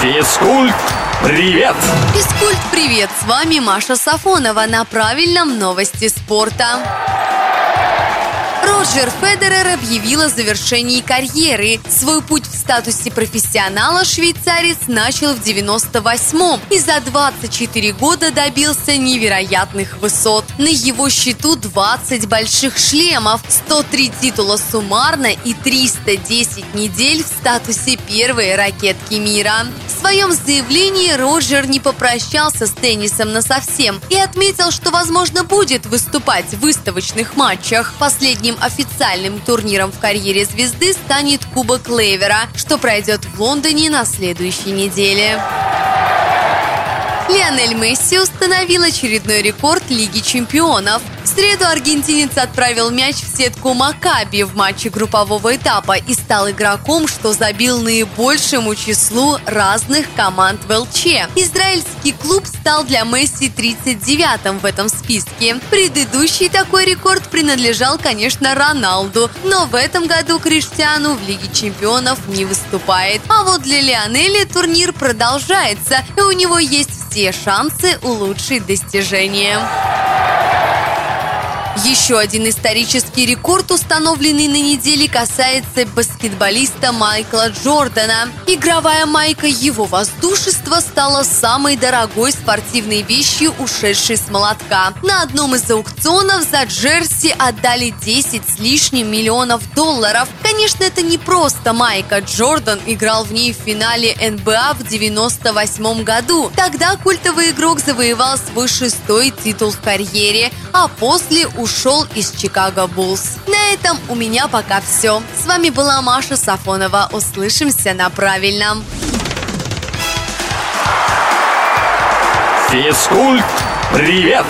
Физкульт, привет! Физкульт, привет! С вами Маша Сафонова на правильном новости спорта. Роджер Федерер объявил о завершении карьеры. Свой путь в статусе профессионала швейцарец начал в 98-м и за 24 года добился невероятных высот. На его счету 20 больших шлемов, 103 титула суммарно и 310 недель в статусе первой ракетки мира. Своем заявлении Роджер не попрощался с теннисом на совсем и отметил, что, возможно, будет выступать в выставочных матчах. Последним официальным турниром в карьере звезды станет Кубок Левера, что пройдет в Лондоне на следующей неделе. Лионель Месси установил очередной рекорд Лиги чемпионов. Среду аргентинец отправил мяч в сетку Макаби в матче группового этапа и стал игроком, что забил наибольшему числу разных команд в ЛЧ. Израильский клуб стал для Месси 39-м в этом списке. Предыдущий такой рекорд принадлежал, конечно, Роналду, но в этом году Криштиану в Лиге чемпионов не выступает. А вот для Лионеля турнир продолжается, и у него есть все шансы улучшить достижения. Еще один исторический рекорд, установленный на неделе, касается баскетболиста Майкла Джордана. Игровая майка его воздушества стала самой дорогой спортивной вещью, ушедшей с молотка. На одном из аукционов за джерси отдали 10 с лишним миллионов долларов. Конечно, это не просто майка. Джордан играл в ней в финале НБА в 98 году. Тогда культовый игрок завоевал свой шестой титул в карьере, а после ушел из Чикаго Буллс. На этом у меня пока все. С вами была Маша Сафонова. Услышимся на правильном. Физкульт, привет!